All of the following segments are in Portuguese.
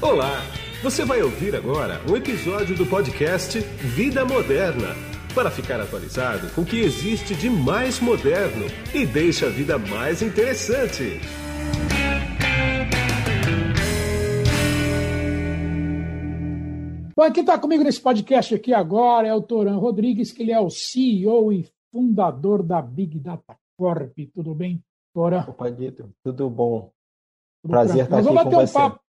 Olá! Você vai ouvir agora um episódio do podcast Vida Moderna para ficar atualizado com o que existe de mais moderno e deixa a vida mais interessante. Bom, quem está comigo nesse podcast aqui agora é o Toran Rodrigues, que ele é o CEO e fundador da Big Data Corp. Tudo bem, Toran? Opa, Guido, tudo bom? Tudo Prazer estar aqui Nós vamos com bater você. um papo.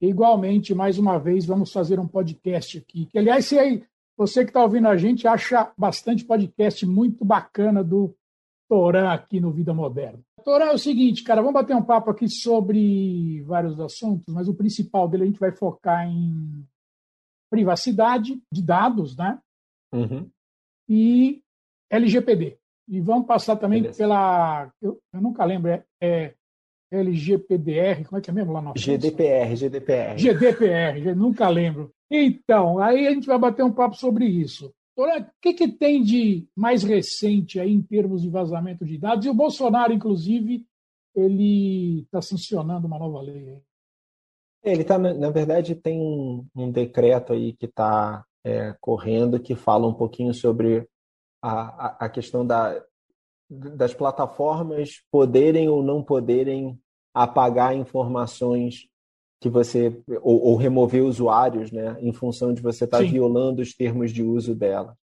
Igualmente, mais uma vez, vamos fazer um podcast aqui. Que, aliás, se aí, você que está ouvindo a gente acha bastante podcast muito bacana do Toran aqui no Vida Moderna. Toran é o seguinte, cara, vamos bater um papo aqui sobre vários assuntos, mas o principal dele a gente vai focar em privacidade de dados, né? Uhum. E LGPD. E vamos passar também Beleza. pela. Eu, eu nunca lembro, é, é LGPDR, como é que é mesmo lá na França? GDPR, GDPR. GDPR, nunca lembro. Então, aí a gente vai bater um papo sobre isso. O que, que tem de mais recente aí em termos de vazamento de dados? E o Bolsonaro, inclusive, ele está sancionando uma nova lei. aí. Ele tá, na, verdade, tem um, decreto aí que está correndo que fala um pouquinho sobre a, a, a questão da, das plataformas poderem ou não poderem apagar informações que você ou, ou remover usuários, né, em função de você estar Sim. violando os termos de uso dela.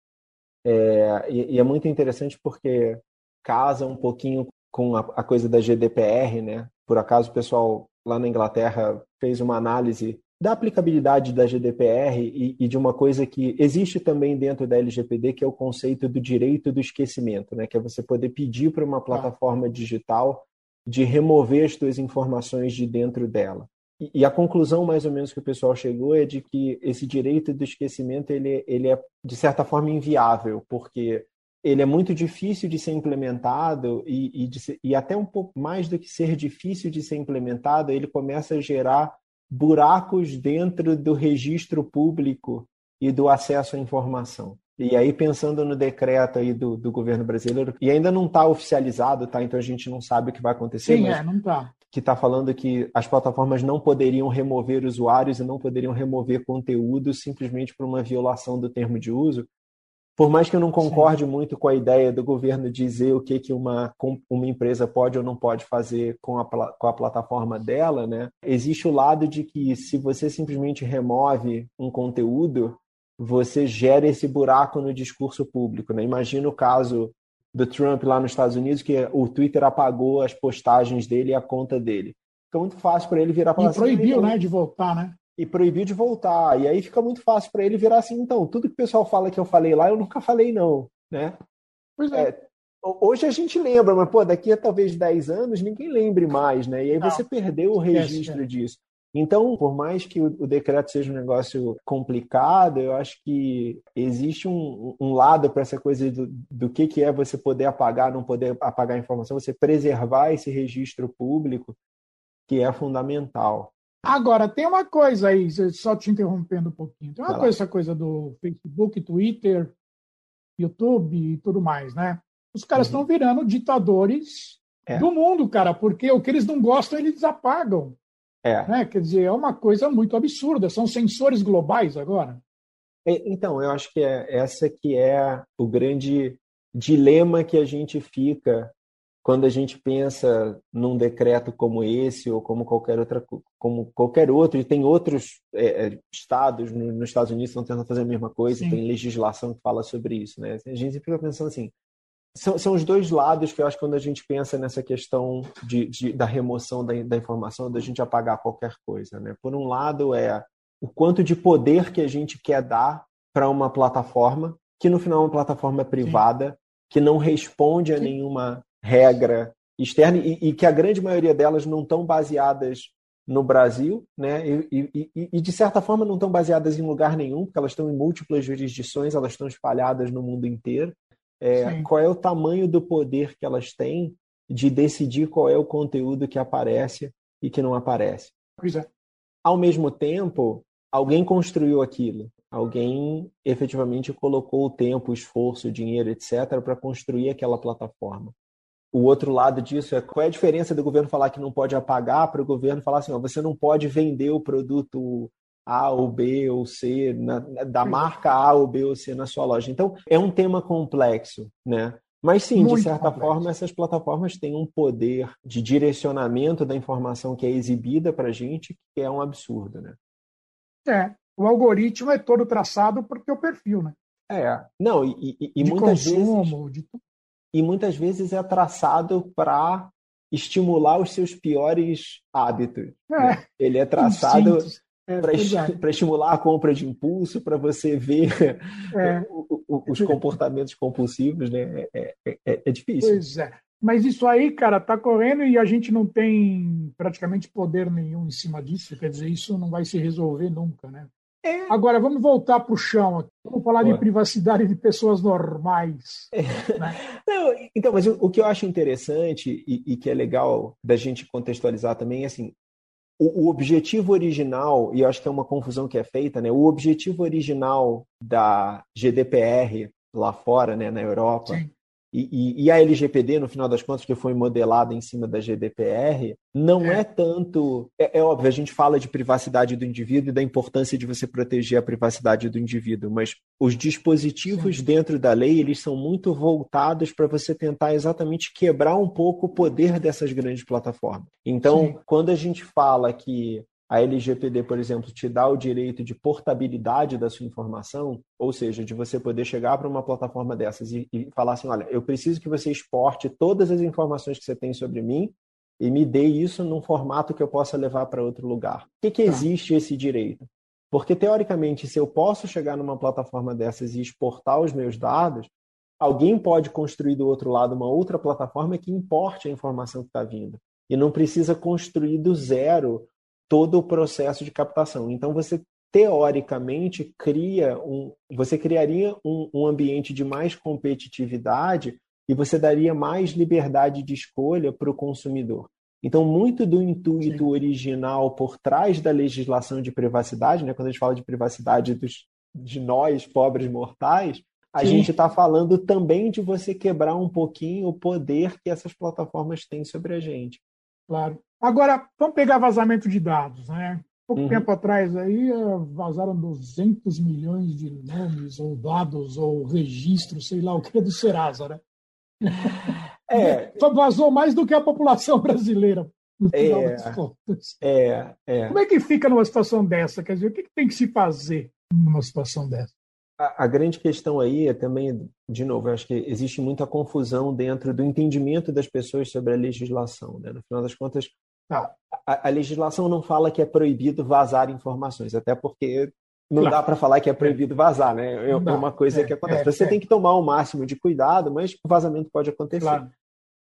É, e, e é muito interessante porque casa um pouquinho com a, a coisa da GDPR, né? Por acaso o pessoal lá na Inglaterra fez uma análise da aplicabilidade da GDPR e, e de uma coisa que existe também dentro da LGPD, que é o conceito do direito do esquecimento, né? Que é você poder pedir para uma plataforma digital de remover as suas informações de dentro dela. E, e a conclusão, mais ou menos, que o pessoal chegou é de que esse direito do esquecimento ele, ele é, de certa forma, inviável, porque ele é muito difícil de ser implementado e, e, ser- e até um pouco mais do que ser difícil de ser implementado, ele começa a gerar buracos dentro do registro público e do acesso à informação. E aí, pensando no decreto aí do, do governo brasileiro, e ainda não está oficializado, tá? Então a gente não sabe o que vai acontecer, Sim, mas é, não está. que está falando que as plataformas não poderiam remover usuários e não poderiam remover conteúdo simplesmente por uma violação do termo de uso. Por mais que eu não concorde muito com a ideia do governo dizer o que, que uma, uma empresa pode ou não pode fazer com a, com a plataforma dela, né? existe o lado de que se você simplesmente remove um conteúdo, você gera esse buraco no discurso público. Né? Imagina o caso do Trump lá nos Estados Unidos, que o Twitter apagou as postagens dele e a conta dele. Fica muito fácil para ele virar para E proibiu, né, de voltar, né? E proibiu de voltar. E aí fica muito fácil para ele virar assim, então, tudo que o pessoal fala que eu falei lá, eu nunca falei não, né? Pois é. É, ho- Hoje a gente lembra, mas pô, daqui a talvez 10 anos ninguém lembre mais, né? E aí Não. você perdeu o registro é. disso. Então, por mais que o, o decreto seja um negócio complicado, eu acho que existe um, um lado para essa coisa do, do que, que é você poder apagar, não poder apagar a informação, você preservar esse registro público, que é fundamental. Agora, tem uma coisa aí, só te interrompendo um pouquinho. Tem uma coisa, essa coisa do Facebook, Twitter, YouTube e tudo mais, né? Os caras Uhum. estão virando ditadores É. do mundo, cara, porque o que eles não gostam, eles apagam. É. Né? Quer dizer, é uma coisa muito absurda. São sensores globais agora. É, Então, eu acho que é essa que é o grande dilema que a gente fica quando a gente pensa num decreto como esse ou como qualquer outra co- como qualquer outro e tem outros é, é, estados no- nos Estados Unidos estão tentando fazer a mesma coisa Sim. tem legislação que fala sobre isso né a gente fica pensando assim são, são os dois lados que eu acho que quando a gente pensa nessa questão de, de- da remoção da, da informação da gente apagar qualquer coisa né por um lado é o quanto de poder que a gente quer dar para uma plataforma, que no final é uma plataforma privada, que não responde a Sim. nenhuma regra externa e, e que a grande maioria delas não estão baseadas no Brasil, né? E, e- e- de certa forma não estão baseadas em lugar nenhum, porque elas estão em múltiplas jurisdições, elas estão espalhadas no mundo inteiro. É, qual é o tamanho do poder que elas têm de decidir qual é o conteúdo que aparece e que não aparece? Pois é. ao mesmo tempo, alguém construiu aquilo. Alguém efetivamente colocou o tempo, o esforço, o dinheiro, etc., para construir aquela plataforma. O outro lado disso é qual é a diferença do governo falar que não pode apagar para o governo falar assim, ó, você não pode vender o produto A ou B ou C, na, da marca A ou B ou C na sua loja. Então, é um tema complexo, né? Mas sim, Muito de certa complexo. forma, essas plataformas têm um poder de direcionamento da informação que é exibida para a gente que é um absurdo, né? É, o algoritmo é todo traçado para o teu perfil, né? É, não, e, e, e muitas consumo, vezes... De... E muitas vezes é traçado para estimular os seus piores hábitos. É. Né? Ele é traçado é, para estimular a compra de impulso, para você ver é. os comportamentos compulsivos, né? É, é, é, é, difícil. Pois é. Mas isso aí, cara, tá correndo e a gente não tem praticamente poder nenhum em cima disso. Quer dizer, isso não vai se resolver nunca, né? É. Agora, vamos voltar para o chão aqui. Vamos falar de privacidade de pessoas normais. É. Né? Não, então, mas o, o, que eu acho interessante e, e, que é legal da gente contextualizar também é assim, o, o, objetivo original, e eu acho que é uma confusão que é feita, né? O objetivo original da GDPR lá fora, né, na Europa, Sim. E, e, a LGPD, no final das contas, que foi modelada em cima da GDPR, não é, é tanto. É, é, óbvio, a gente fala de privacidade do indivíduo e da importância de você proteger a privacidade do indivíduo, mas os dispositivos Sim. dentro da lei eles são muito voltados para você tentar exatamente quebrar um pouco o poder dessas grandes plataformas. Então, Sim. quando a gente fala que a LGPD, por exemplo, te dá o direito de portabilidade da sua informação, ou seja, de você poder chegar para uma plataforma dessas e, e, falar assim: olha, eu preciso que você exporte todas as informações que você tem sobre mim e me dê isso num formato que eu possa levar para outro lugar. Por que, que tá. existe esse direito? Porque, teoricamente, se eu posso chegar numa plataforma dessas e exportar os meus dados, alguém pode construir do outro lado uma outra plataforma que importe a informação que está vindo. E não precisa construir do zero todo o processo de captação. Então você teoricamente cria um, você criaria um, um ambiente de mais competitividade e você daria mais liberdade de escolha para o consumidor. Então, muito do intuito Sim. original por trás da legislação de privacidade, né, quando a gente fala de privacidade dos, de nós, pobres mortais, a Sim. gente está falando também de você quebrar um pouquinho o poder que essas plataformas têm sobre a gente. Claro. Agora, vamos pegar vazamento de dados, né? Pouco uhum. tempo atrás aí eh, vazaram 200 milhões de nomes ou dados ou registros, sei lá o que, do Serasa, né? É. Vazou mais do que a população brasileira, no final é, das contas. É, é. Como é que fica numa situação dessa? Quer dizer, o que tem que se fazer numa situação dessa? a, grande questão aí é também, de novo, acho que existe muita confusão dentro do entendimento das pessoas sobre a legislação. Né? No final das contas, a, a, legislação não fala que é proibido vazar informações, até porque não claro. dá para falar que é proibido vazar, né? É uma coisa é, que acontece. É, Você é. tem que tomar o máximo de cuidado, mas o vazamento pode acontecer. Claro.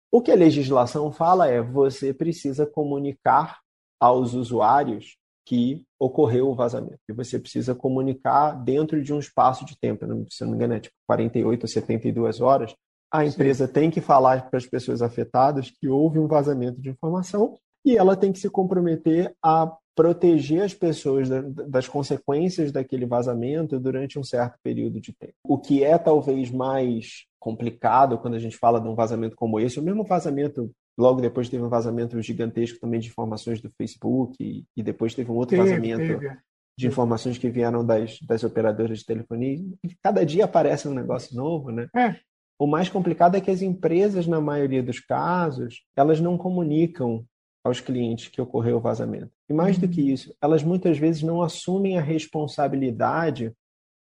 O que a legislação fala é você precisa comunicar aos usuários que ocorreu o vazamento. E você precisa comunicar dentro de um espaço de tempo, se não me engano, é tipo 48 ou 72 horas. A empresa Sim. tem que falar para as pessoas afetadas que houve um vazamento de informação e ela tem que se comprometer a proteger as pessoas das consequências daquele vazamento durante um certo período de tempo. O que é talvez mais complicado quando a gente fala de um vazamento como esse, o mesmo vazamento Logo depois teve um vazamento gigantesco também de informações do Facebook e, e depois teve um outro teve, vazamento teve. de informações que vieram das, das operadoras de telefonia. Cada dia aparece um negócio novo, né? É. O mais complicado é que as empresas, na maioria dos casos, elas não comunicam aos clientes que ocorreu o vazamento. E mais do que uhum. isso, elas muitas vezes não assumem a responsabilidade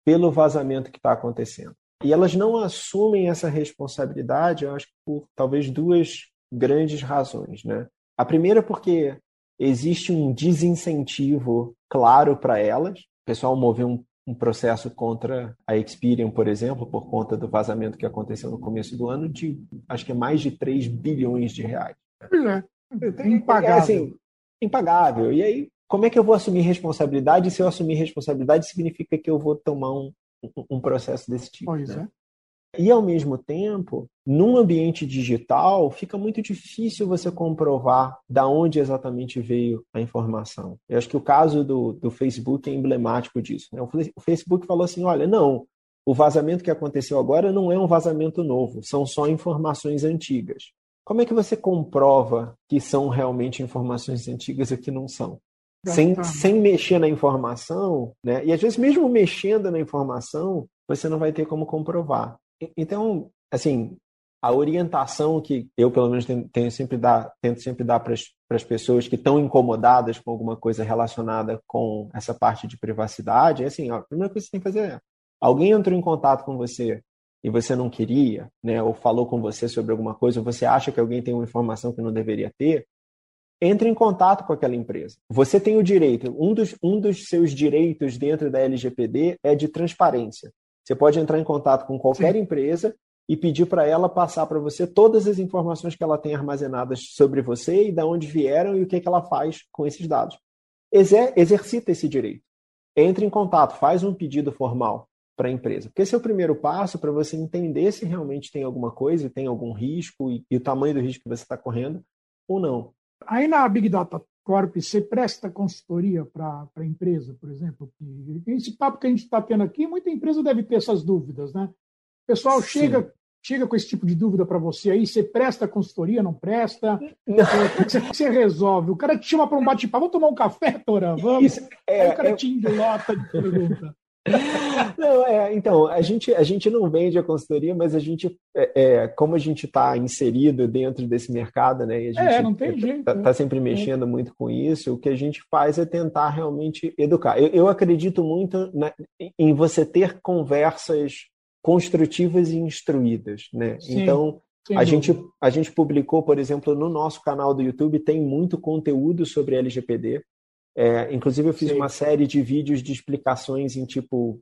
pelo vazamento que está acontecendo. E elas não assumem essa responsabilidade, eu acho que por talvez duas grandes razões. Né? A primeira porque existe um desincentivo claro para elas. O pessoal moveu um, um, processo contra a Experian, por exemplo, por conta do vazamento que aconteceu no começo do ano, de acho que é mais de 3 bilhões de reais. É, impagável. Assim, impagável. E aí, como é que eu vou assumir responsabilidade? Se eu assumir responsabilidade, significa que eu vou tomar um, um processo desse tipo. Pois né? é. E, ao mesmo tempo, num ambiente digital, fica muito difícil você comprovar da onde exatamente veio a informação. Eu acho que o caso do, do Facebook é emblemático disso. Né? O Facebook falou assim: olha, não, o vazamento que aconteceu agora não é um vazamento novo, são só informações antigas. Como é que você comprova que são realmente informações antigas e que não são? Sem, sem mexer na informação, né? E às vezes mesmo mexendo na informação, você não vai ter como comprovar. Então, assim, a orientação que eu, pelo menos, tenho sempre dar, tento sempre dar para as pessoas que estão incomodadas com alguma coisa relacionada com essa parte de privacidade é assim: ó, a primeira coisa que você tem que fazer é: alguém entrou em contato com você e você não queria, né, ou falou com você sobre alguma coisa, ou você acha que alguém tem uma informação que não deveria ter, entre em contato com aquela empresa. Você tem o direito, um dos, um dos seus direitos dentro da LGPD é de transparência. Você pode entrar em contato com qualquer Sim. empresa e pedir para ela passar para você todas as informações que ela tem armazenadas sobre você e de onde vieram e o que, que ela faz com esses dados. Exer exercita esse direito. Entre em contato, faz um pedido formal para a empresa. Porque esse é o primeiro passo para você entender se realmente tem alguma coisa e tem algum risco e, e o tamanho do risco que você está correndo ou não. Aí na Big Data Corp, você presta consultoria para a empresa, por exemplo? Esse papo que a gente está tendo aqui, muita empresa deve ter essas dúvidas, né? O pessoal Sim. chega chega com esse tipo de dúvida para você aí? Você presta consultoria, não presta? Não. É, como você, você resolve? O cara te chama para um bate-papo, vamos tomar um café, Torã? Vamos? Isso, é, aí o cara é... te endolota de pergunta. Não, é, então, a gente, a gente não vende a consultoria, mas a gente, é, é como a gente está inserido dentro desse mercado, né? E a gente é, não tem jeito. Está tá sempre mexendo muito com isso, o que a gente faz é tentar realmente educar. Eu, eu acredito muito na, em você ter conversas construtivas e instruídas, né? Sim, então, a gente, a gente publicou, por exemplo, no nosso canal do YouTube, tem muito conteúdo sobre LGPD. É, inclusive, eu fiz Sim. uma série de vídeos de explicações em tipo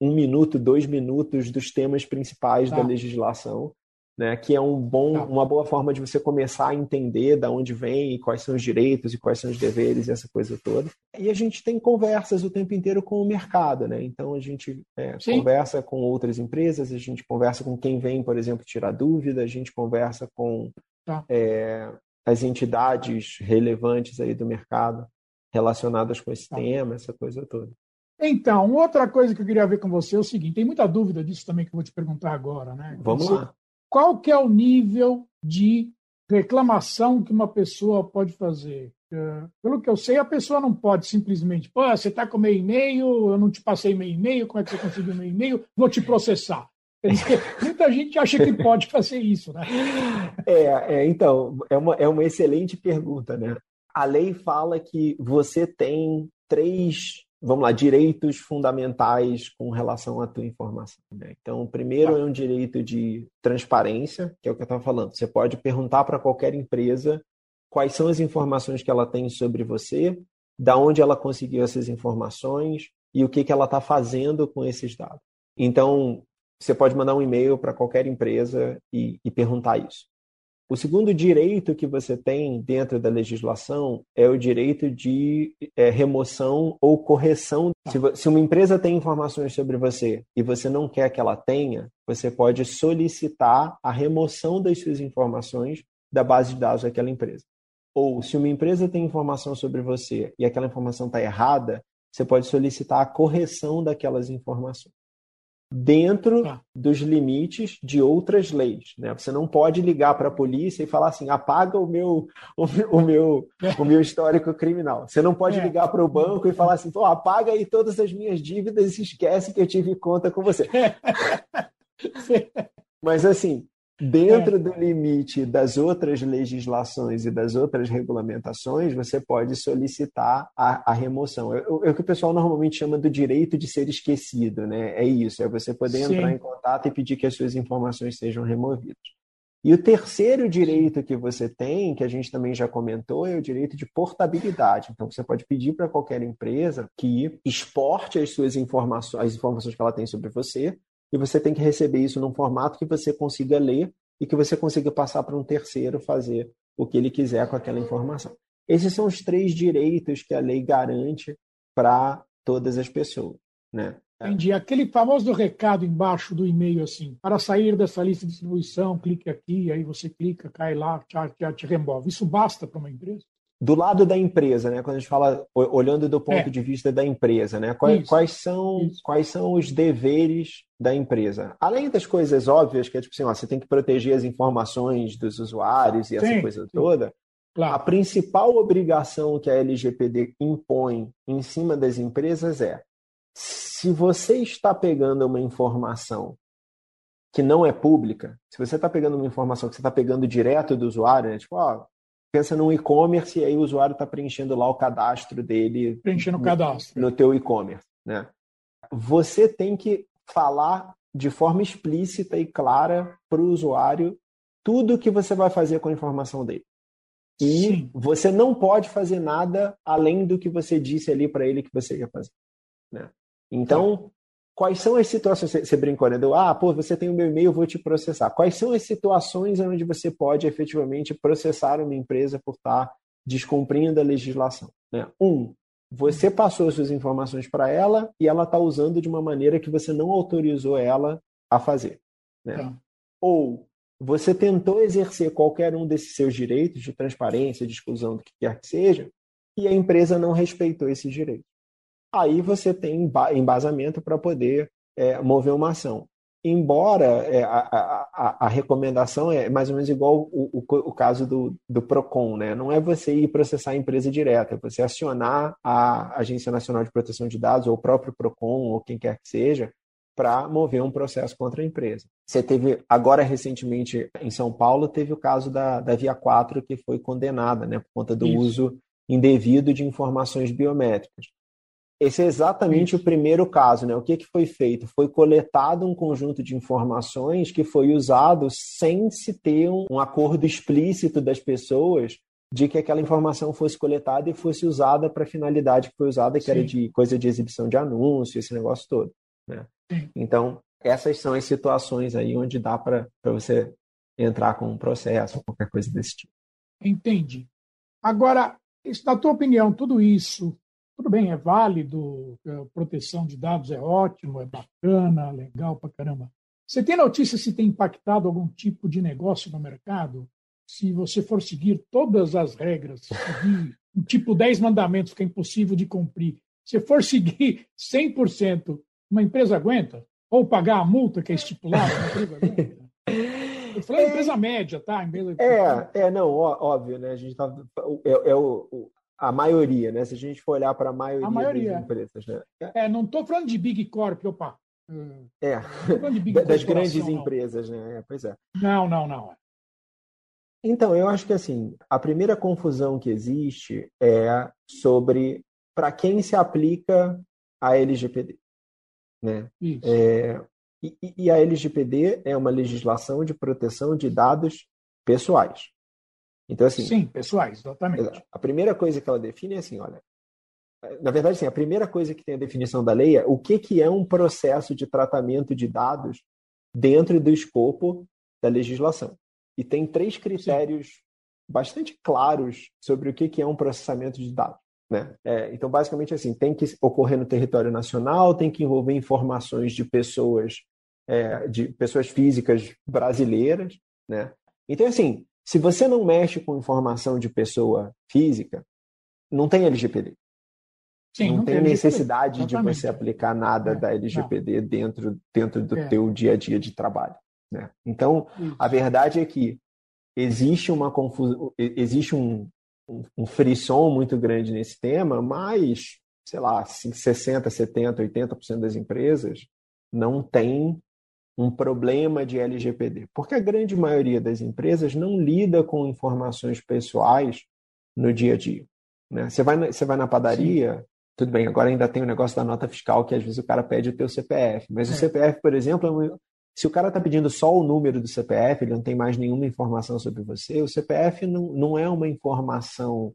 um minuto, dois minutos dos temas principais tá. da legislação né, que é um bom, tá. uma boa forma de você começar a entender da onde vem e quais são os direitos e quais são os deveres e essa coisa toda. E a gente tem conversas o tempo inteiro com o mercado, né? Então a gente é, conversa com outras empresas, a gente conversa com quem vem, por exemplo, tirar dúvida, a gente conversa com tá. é, as entidades relevantes aí do mercado relacionadas com esse tá. tema, essa coisa toda. Então, outra coisa que eu queria ver com você é o seguinte: tem muita dúvida disso também que eu vou te perguntar agora, né? Vamos você, lá qual que é o nível de reclamação que uma pessoa pode fazer? É, pelo que eu sei, a pessoa não pode simplesmente, pô, você está com meu e-mail, eu não te passei meu e-mail, como é que você conseguiu meu e-mail? Vou te processar. Muita gente acha que pode fazer isso, né? É, é, então, é uma, é uma excelente pergunta, né? A lei fala que você tem três vamos lá, direitos fundamentais com relação à tua informação. Né? Então, o primeiro é um direito de transparência, que é o que eu estava falando. Você pode perguntar para qualquer empresa quais são as informações que ela tem sobre você, da onde ela conseguiu essas informações e o que, que ela está fazendo com esses dados. Então, você pode mandar um e-mail para qualquer empresa e, e perguntar isso. O segundo direito que você tem dentro da legislação é o direito de é, remoção ou correção. Se, se, uma empresa tem informações sobre você e você não quer que ela tenha, você pode solicitar a remoção das suas informações da base de dados daquela empresa. Ou se uma empresa tem informação sobre você e aquela informação está errada, você pode solicitar a correção daquelas informações dentro ah. dos limites de outras leis. Né? Você não pode ligar para a polícia e falar assim, apaga o meu, o, o meu, o meu histórico criminal. Você não pode é. ligar para o banco e falar assim, apaga aí todas as minhas dívidas e esquece que eu tive conta com você. Mas assim, Dentro é. do limite das outras legislações e das outras regulamentações, você pode solicitar a, a remoção. É, é, o que o pessoal normalmente chama do direito de ser esquecido, né? É isso, é você poder Sim. entrar em contato e pedir que as suas informações sejam removidas. E o terceiro direito que você tem, que a gente também já comentou, é o direito de portabilidade. Então, você pode pedir para qualquer empresa que exporte as suas informações, as informações que ela tem sobre você, e você tem que receber isso num formato que você consiga ler e que você consiga passar para um terceiro fazer o que ele quiser com aquela informação. Esses são os três direitos que a lei garante para todas as pessoas. Né? Entendi. Aquele famoso recado embaixo do e-mail, assim, para sair dessa lista de distribuição, clique aqui, aí você clica, cai lá, te, te, te remove. Isso basta para uma empresa? Do lado da empresa, né? Quando a gente fala olhando do ponto é. de vista da empresa, né? Quais, quais são Isso. quais são os deveres da empresa? Além das coisas óbvias, que é tipo assim, ó, você tem que proteger as informações dos usuários e essa sim, coisa toda. Claro. A principal obrigação que a LGPD impõe em cima das empresas é: se você está pegando uma informação que não é pública, se você está pegando uma informação que você está pegando direto do usuário, né? tipo, ó, pensa num e-commerce e aí o usuário está preenchendo lá o cadastro dele. Preenchendo o cadastro. No teu e-commerce. Né? Você tem que falar de forma explícita e clara para o usuário tudo o que você vai fazer com a informação dele. E Sim. você não pode fazer nada além do que você disse ali para ele que você ia fazer. Né? Então, Quais são as situações, você brincou, né? Do, ah, pô, você tem o meu e-mail, eu vou te processar. Quais são as situações onde você pode efetivamente processar uma empresa por estar descumprindo a legislação? Né? Um, você passou suas informações para ela e ela está usando de uma maneira que você não autorizou ela a fazer. Né? Tá. Ou você tentou exercer qualquer um desses seus direitos de transparência, de exclusão, do que quer que seja, e a empresa não respeitou esses direitos aí você tem embasamento para poder é, mover uma ação. Embora é, a, a, a, recomendação é mais ou menos igual o, o, o, caso do, do PROCON, né? não é você ir processar a empresa direta, é você acionar a Agência Nacional de Proteção de Dados, ou o próprio PROCON, ou quem quer que seja, para mover um processo contra a empresa. Você teve, agora recentemente em São Paulo, teve o caso da, da Via 4, que foi condenada né, por conta do Isso. uso indevido de informações biométricas. Esse é exatamente o primeiro caso, né? O que, que foi feito? Foi coletado um conjunto de informações que foi usado sem se ter um, acordo explícito das pessoas de que aquela informação fosse coletada e fosse usada para a finalidade que foi usada, que Sim. era de coisa de exibição de anúncio, esse negócio todo. Né? Então, essas são as situações aí onde dá para você entrar com um processo, qualquer coisa desse tipo. Entendi. Agora, na tua opinião, tudo isso tudo bem, é válido, a proteção de dados é ótimo, é bacana, legal pra caramba. Você tem notícia se tem impactado algum tipo de negócio no mercado? Se você for seguir todas as regras, seguir um tipo 10 mandamentos que é impossível de cumprir, se for seguir 100%, uma empresa aguenta? Ou pagar a multa que é estipulada, uma empresa aguenta? Eu falei é, empresa média, tá? Empresa... É, é, não, óbvio, né? A gente tá, é, é o, a maioria, né? Se a gente for olhar para a maioria, maioria das empresas, né? É, não estou falando de Big Corp, opa. É, das grandes não. empresas, né? É, pois é. Não, não, não. Então, eu acho que assim, a primeira confusão que existe é sobre para quem se aplica a LGPD. Né? É, e, e a LGPD é uma legislação de proteção de dados pessoais. Então, assim. Sim, pessoais, exatamente. A primeira coisa que ela define é assim: olha. Na verdade, assim, a primeira coisa que tem a definição da lei é o que, que é um processo de tratamento de dados dentro do escopo da legislação. E tem três critérios Sim. bastante claros sobre o que, que é um processamento de dados. Né? É, então, basicamente, assim, tem que ocorrer no território nacional, tem que envolver informações de pessoas, é, de pessoas físicas brasileiras, né? Então, assim, se você não mexe com informação de pessoa física, não tem LGPD. Sim, não, não, tem, necessidade de você aplicar nada é, da LGPD não. dentro, dentro do é. teu dia a dia de trabalho. Né? Então, Isso. a verdade é que existe uma confusão, existe um, um, um frisson muito grande nesse tema, mas, sei lá, 60, 70, 80% das empresas não tem um problema de LGPD, porque a grande maioria das empresas não lida com informações pessoais no dia a dia. Né? Você, vai na, você vai na padaria, Sim. tudo bem, agora ainda tem o negócio da nota fiscal, que às vezes o cara pede o teu CPF, mas é. o CPF, por exemplo, é se o cara está pedindo só o número do CPF, ele não tem mais nenhuma informação sobre você, o CPF não, não é uma informação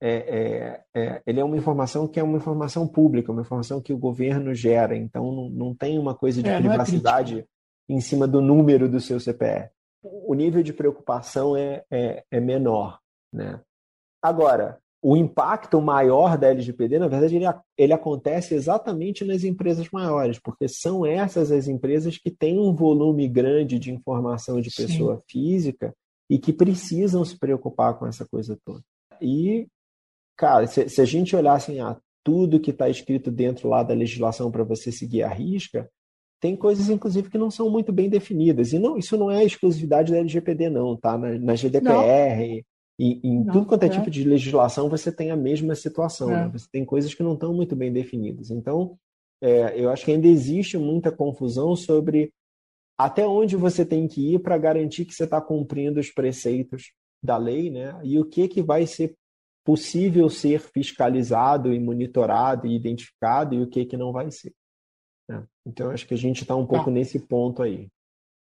é, é, é, ele é uma informação que é uma informação pública, uma informação que o governo gera, então não, não tem uma coisa de é, é privacidade em cima do número do seu CPF. O nível de preocupação é, é, é menor. Né? Agora, o impacto maior da LGPD, na verdade, ele, ele acontece exatamente nas empresas maiores, porque são essas as empresas que têm um volume grande de informação de pessoa Sim. física e que precisam se preocupar com essa coisa toda. E cara, se, se a gente olhar assim, ah, tudo que está escrito dentro lá da legislação para você seguir a risca, tem coisas, inclusive, que não são muito bem definidas. E não, isso não é exclusividade da LGPD, não, tá? Na, na GDPR e em não, tudo quanto é, é, tipo de legislação, você tem a mesma situação. É. Né? Você tem coisas que não estão muito bem definidas. Então, é, eu acho que ainda existe muita confusão sobre até onde você tem que ir para garantir que você está cumprindo os preceitos da lei, né? E o que, que vai ser possível ser fiscalizado e monitorado e identificado e o que, que não vai ser. Então, acho que a gente está um pouco tá. nesse ponto aí.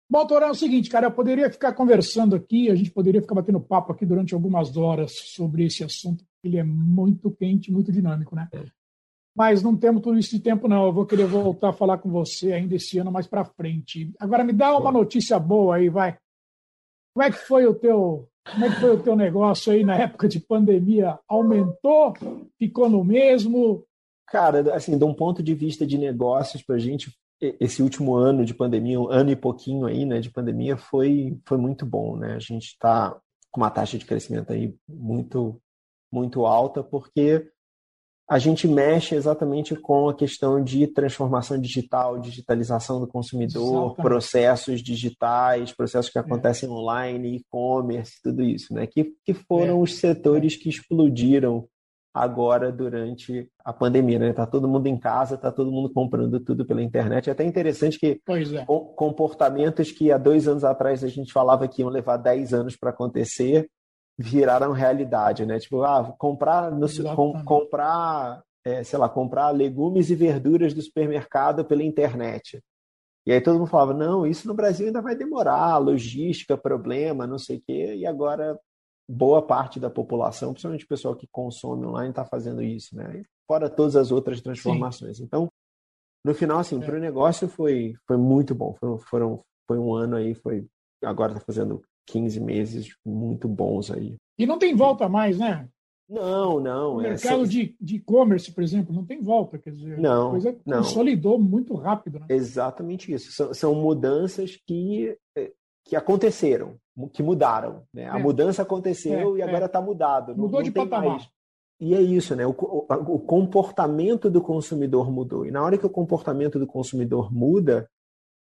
Bom, Torão, é o seguinte, cara, eu poderia ficar conversando aqui, a gente poderia ficar batendo papo aqui durante algumas horas sobre esse assunto, ele é muito quente, muito dinâmico, né? É. Mas não temos tudo isso de tempo, não. Eu vou querer voltar a falar com você ainda esse ano mais para frente. Agora, me dá uma notícia boa aí, vai. Como é que foi o teu, como é que foi o teu negócio aí na época de pandemia? Aumentou? Ficou no mesmo? Cara, assim, de um ponto de vista de negócios, para a gente, esse último ano de pandemia, um ano e pouquinho aí, né, de pandemia, foi, foi muito bom, né? A gente está com uma taxa de crescimento aí muito, muito alta, porque a gente mexe exatamente com a questão de transformação digital, digitalização do consumidor, Exatamente. processos digitais, processos que é. acontecem é. online, e-commerce, tudo isso, né? Que, que foram é. os setores que explodiram agora durante a pandemia, né? Tá todo mundo em casa, tá todo mundo comprando tudo pela internet. É até interessante que é. comportamentos que há dois anos atrás a gente falava que iam levar dez anos para acontecer viraram realidade, né? Tipo, ah, comprar, no, com, comprar, é, sei lá, comprar legumes e verduras do supermercado pela internet. E aí todo mundo falava, não, isso no Brasil ainda vai demorar, logística, problema, não sei o quê. E agora boa parte da população, principalmente o pessoal que consome online, está fazendo isso, né? Fora todas as outras transformações. Sim. Então, no final, assim, é. para o negócio foi, foi muito bom. Foi, foram, foi um ano aí, foi agora está fazendo 15 meses muito bons aí. E não tem volta mais, né? Não, não. O é mercado de e-commerce, por exemplo, não tem volta. Quer dizer, não, a coisa não. consolidou muito rápido. Né? Exatamente isso. São, são mudanças que eh, que aconteceram, que mudaram. Né? A é. mudança aconteceu é, e agora está é. mudado. Mudou não, de patamar. Mais. E é isso, né? O, o, o, comportamento do consumidor mudou. E na hora que o comportamento do consumidor muda,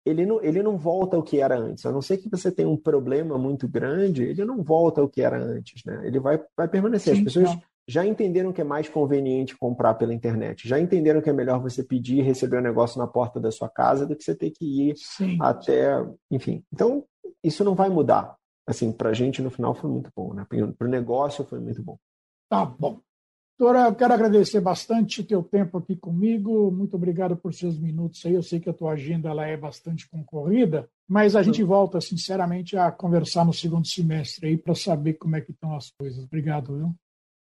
ele não, ele não volta ao que era antes. A não ser que você tenha um problema muito grande, ele não volta ao que era antes, né? Ele vai, vai permanecer. Sim, As pessoas não. já entenderam que é mais conveniente comprar pela internet, já entenderam que é melhor você pedir e receber o um negócio na porta da sua casa do que você ter que ir Sim. até, enfim. Então, isso não vai mudar. Assim, para a gente no final foi muito bom, né? Para o negócio foi muito bom. Tá bom. Doutora, eu quero agradecer bastante o teu tempo aqui comigo. Muito obrigado por seus minutos aí. Eu sei que a tua agenda ela é bastante concorrida, mas a gente volta, sinceramente, a conversar no segundo semestre aí para saber como é que estão as coisas. Obrigado, viu?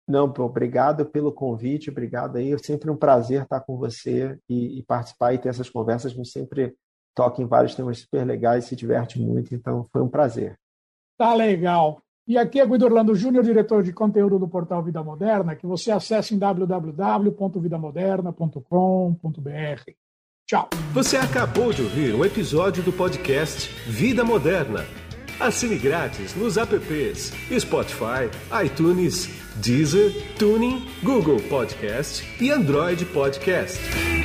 Não, obrigado pelo convite, obrigado aí. É sempre um prazer estar com você e, e participar e ter essas conversas. A gente sempre toca em vários temas super legais, se diverte muito, então foi um prazer. Tá legal. E aqui é Guido Orlando Júnior, diretor de conteúdo do portal Vida Moderna, que você acessa em www.vidamoderna.com.br. Tchau. Você acabou de ouvir um episódio do podcast Vida Moderna. Assine grátis nos apps Spotify, iTunes, Deezer, Tuning, Google Podcast e Android Podcast.